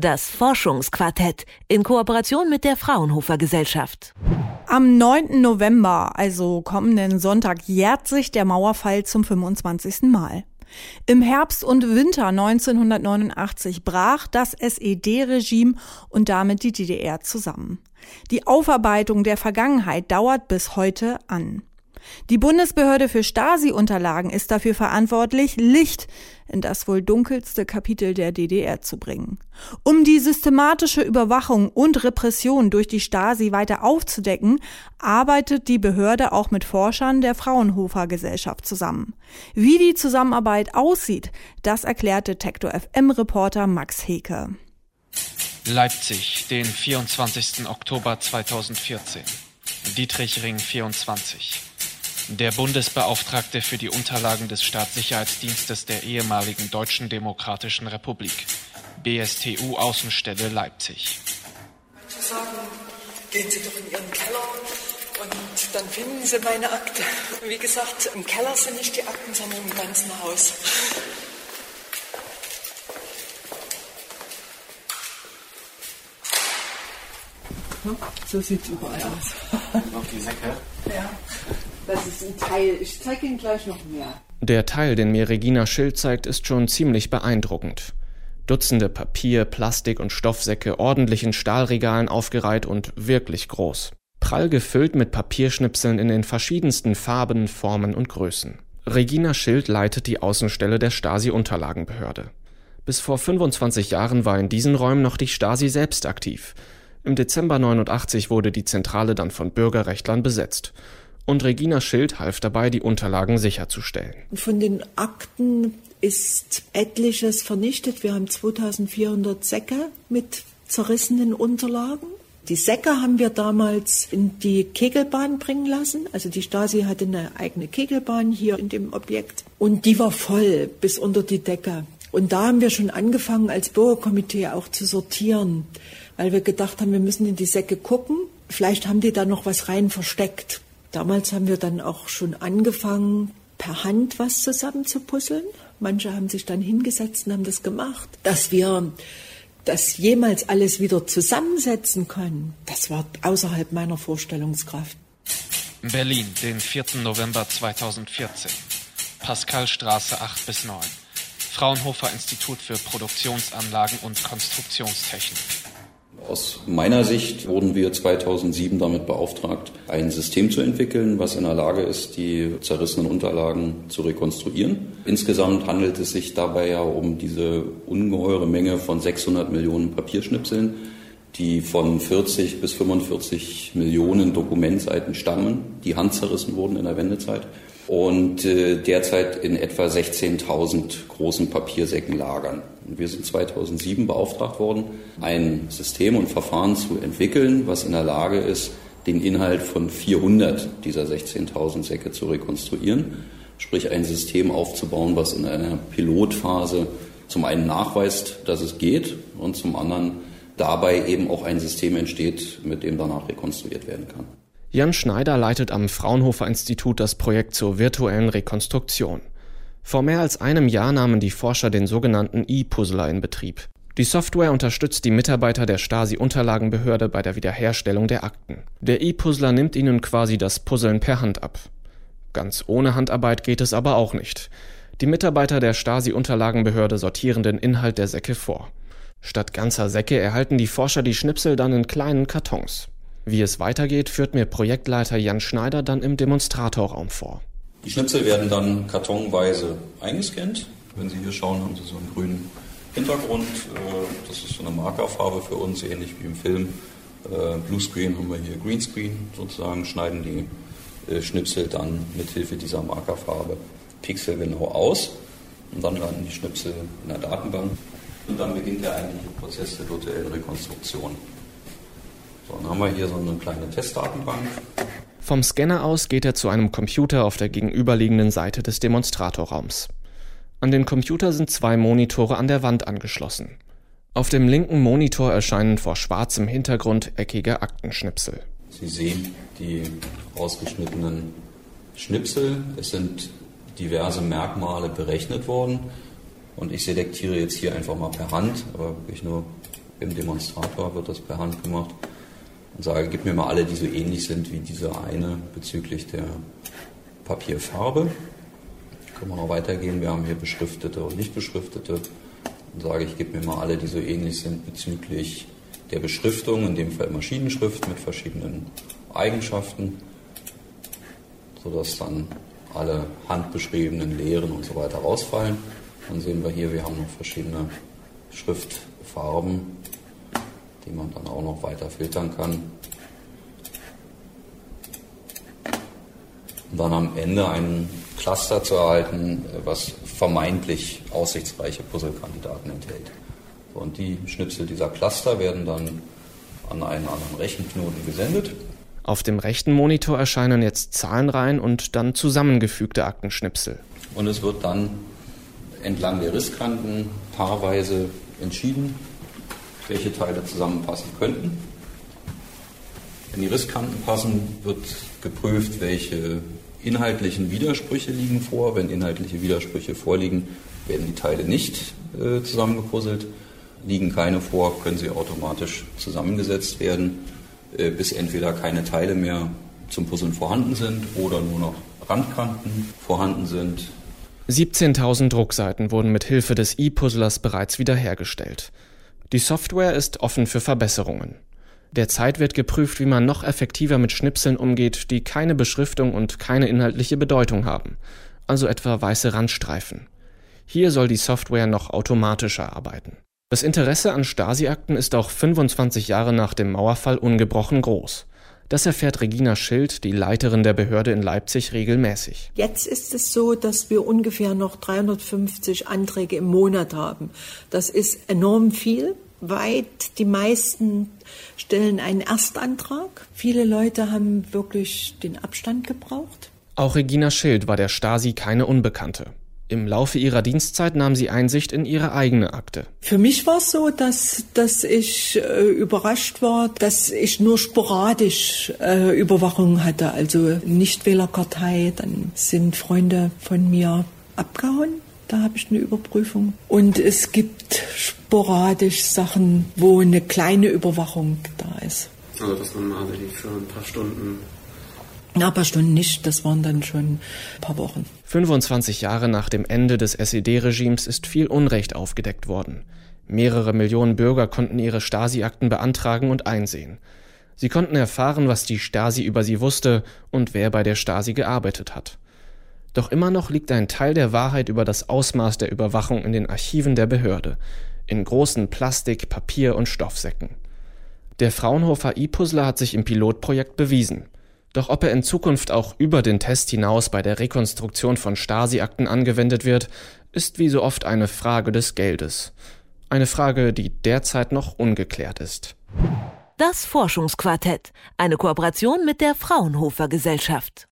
Das Forschungsquartett in Kooperation mit der Fraunhofer Gesellschaft. Am 9. November, also kommenden Sonntag, jährt sich der Mauerfall zum 25. Mal. Im Herbst und Winter 1989 brach das SED-Regime und damit die DDR zusammen. Die Aufarbeitung der Vergangenheit dauert bis heute an. Die Bundesbehörde für Stasi-Unterlagen ist dafür verantwortlich, Licht in das wohl dunkelste Kapitel der DDR zu bringen. Um die systematische Überwachung und Repression durch die Stasi weiter aufzudecken, arbeitet die Behörde auch mit Forschern der Fraunhofer Gesellschaft zusammen. Wie die Zusammenarbeit aussieht, das erklärte Tektor FM-Reporter Max Heke. Leipzig, den 24. Oktober 2014. Dietrich Ring 24. Der Bundesbeauftragte für die Unterlagen des Staatssicherheitsdienstes der ehemaligen Deutschen Demokratischen Republik, BSTU Außenstelle Leipzig. Manche sagen, gehen Sie doch in Ihren Keller und dann finden Sie meine Akte. Wie gesagt, im Keller sind nicht die Akten, sondern im ganzen Haus. So sieht es überall aus. Auf die Säcke? Ja. Das ist ein Teil. Ich zeige Ihnen gleich noch mehr. Der Teil, den mir Regina Schild zeigt, ist schon ziemlich beeindruckend. Dutzende Papier-, Plastik- und Stoffsäcke ordentlich in Stahlregalen aufgereiht und wirklich groß. Prall gefüllt mit Papierschnipseln in den verschiedensten Farben, Formen und Größen. Regina Schild leitet die Außenstelle der Stasi-Unterlagenbehörde. Bis vor 25 Jahren war in diesen Räumen noch die Stasi selbst aktiv. Im Dezember 89 wurde die Zentrale dann von Bürgerrechtlern besetzt und Regina Schild half dabei, die Unterlagen sicherzustellen. Von den Akten ist etliches vernichtet. Wir haben 2400 Säcke mit zerrissenen Unterlagen. Die Säcke haben wir damals in die Kegelbahn bringen lassen. Also die Stasi hatte eine eigene Kegelbahn hier in dem Objekt. Und die war voll bis unter die Decke. Und da haben wir schon angefangen, als Bürgerkomitee auch zu sortieren, weil wir gedacht haben, wir müssen in die Säcke gucken. Vielleicht haben die da noch was rein versteckt. Damals haben wir dann auch schon angefangen, per Hand was zusammenzupuzzeln. Manche haben sich dann hingesetzt und haben das gemacht. Dass wir das jemals alles wieder zusammensetzen können, das war außerhalb meiner Vorstellungskraft. Berlin, den 4. November 2014. Pascalstraße 8 bis 9. Fraunhofer Institut für Produktionsanlagen und Konstruktionstechnik. Aus meiner Sicht wurden wir 2007 damit beauftragt, ein System zu entwickeln, was in der Lage ist, die zerrissenen Unterlagen zu rekonstruieren. Insgesamt handelt es sich dabei ja um diese ungeheure Menge von 600 Millionen Papierschnipseln, die von 40 bis 45 Millionen Dokumentseiten stammen, die handzerrissen wurden in der Wendezeit und äh, derzeit in etwa 16.000 großen Papiersäcken lagern. Und wir sind 2007 beauftragt worden, ein System und Verfahren zu entwickeln, was in der Lage ist, den Inhalt von 400 dieser 16.000 Säcke zu rekonstruieren, sprich ein System aufzubauen, was in einer Pilotphase zum einen nachweist, dass es geht und zum anderen dabei eben auch ein System entsteht, mit dem danach rekonstruiert werden kann. Jan Schneider leitet am Fraunhofer Institut das Projekt zur virtuellen Rekonstruktion. Vor mehr als einem Jahr nahmen die Forscher den sogenannten E-Puzzler in Betrieb. Die Software unterstützt die Mitarbeiter der Stasi-Unterlagenbehörde bei der Wiederherstellung der Akten. Der E-Puzzler nimmt ihnen quasi das Puzzeln per Hand ab. Ganz ohne Handarbeit geht es aber auch nicht. Die Mitarbeiter der Stasi-Unterlagenbehörde sortieren den Inhalt der Säcke vor. Statt ganzer Säcke erhalten die Forscher die Schnipsel dann in kleinen Kartons. Wie es weitergeht, führt mir Projektleiter Jan Schneider dann im Demonstratorraum vor. Die Schnipsel werden dann kartonweise eingescannt. Wenn Sie hier schauen, haben Sie so einen grünen Hintergrund. Äh, das ist so eine Markerfarbe für uns, ähnlich wie im Film. Äh, Bluescreen haben wir hier Greenscreen sozusagen, schneiden die äh, Schnipsel dann mit Hilfe dieser Markerfarbe pixelgenau aus und dann landen die Schnipsel in der Datenbank. Und dann beginnt der eigentliche Prozess der virtuellen Rekonstruktion. So, dann haben wir hier so eine kleine Testdatenbank. Vom Scanner aus geht er zu einem Computer auf der gegenüberliegenden Seite des Demonstratorraums. An den Computer sind zwei Monitore an der Wand angeschlossen. Auf dem linken Monitor erscheinen vor schwarzem Hintergrund eckige Aktenschnipsel. Sie sehen die ausgeschnittenen Schnipsel. Es sind diverse Merkmale berechnet worden. Und ich selektiere jetzt hier einfach mal per Hand, aber wirklich nur Im Demonstrator wird das per Hand gemacht und sage, gib mir mal alle, die so ähnlich sind wie diese eine bezüglich der Papierfarbe. Können wir noch weitergehen. Wir haben hier beschriftete und nicht beschriftete. Dann sage ich, gib mir mal alle, die so ähnlich sind bezüglich der Beschriftung, in dem Fall Maschinenschrift mit verschiedenen Eigenschaften, sodass dann alle handbeschriebenen Lehren und so weiter rausfallen. Dann sehen wir hier, wir haben noch verschiedene Schriftfarben, die man dann auch noch weiter filtern kann. Und dann am Ende ein Cluster zu erhalten, was vermeintlich aussichtsreiche Puzzlekandidaten enthält. Und die Schnipsel dieser Cluster werden dann an einen anderen Rechenknoten gesendet. Auf dem rechten Monitor erscheinen jetzt Zahlenreihen und dann zusammengefügte Aktenschnipsel. Und es wird dann entlang der Risskanten paarweise entschieden, welche Teile zusammenpassen könnten. Wenn die Risskanten passen, wird geprüft, welche inhaltlichen Widersprüche liegen vor. Wenn inhaltliche Widersprüche vorliegen, werden die Teile nicht äh, zusammengepuzzelt. Liegen keine vor, können sie automatisch zusammengesetzt werden, äh, bis entweder keine Teile mehr zum Puzzeln vorhanden sind oder nur noch Randkanten vorhanden sind. 17.000 Druckseiten wurden mit Hilfe des E-Puzzlers bereits wiederhergestellt. Die Software ist offen für Verbesserungen. Derzeit wird geprüft, wie man noch effektiver mit Schnipseln umgeht, die keine Beschriftung und keine inhaltliche Bedeutung haben, also etwa weiße Randstreifen. Hier soll die Software noch automatischer arbeiten. Das Interesse an Stasi-Akten ist auch 25 Jahre nach dem Mauerfall ungebrochen groß. Das erfährt Regina Schild, die Leiterin der Behörde in Leipzig, regelmäßig. Jetzt ist es so, dass wir ungefähr noch 350 Anträge im Monat haben. Das ist enorm viel. Weit die meisten stellen einen Erstantrag. Viele Leute haben wirklich den Abstand gebraucht. Auch Regina Schild war der Stasi keine Unbekannte. Im Laufe ihrer Dienstzeit nahm sie Einsicht in ihre eigene Akte. Für mich war es so, dass, dass ich äh, überrascht war, dass ich nur sporadisch äh, Überwachung hatte, also Nichtwählerkartei. Dann sind Freunde von mir abgehauen. Da habe ich eine Überprüfung. Und es gibt sporadisch Sachen, wo eine kleine Überwachung da ist. Also dass man mal für ein paar Stunden na, ein paar Stunden nicht, das waren dann schon ein paar Wochen. 25 Jahre nach dem Ende des SED-Regimes ist viel Unrecht aufgedeckt worden. Mehrere Millionen Bürger konnten ihre Stasi-Akten beantragen und einsehen. Sie konnten erfahren, was die Stasi über sie wusste und wer bei der Stasi gearbeitet hat. Doch immer noch liegt ein Teil der Wahrheit über das Ausmaß der Überwachung in den Archiven der Behörde, in großen Plastik-, Papier- und Stoffsäcken. Der Fraunhofer E-Puzzler hat sich im Pilotprojekt bewiesen. Doch ob er in Zukunft auch über den Test hinaus bei der Rekonstruktion von Stasi-Akten angewendet wird, ist wie so oft eine Frage des Geldes. Eine Frage, die derzeit noch ungeklärt ist. Das Forschungsquartett, eine Kooperation mit der Fraunhofer Gesellschaft.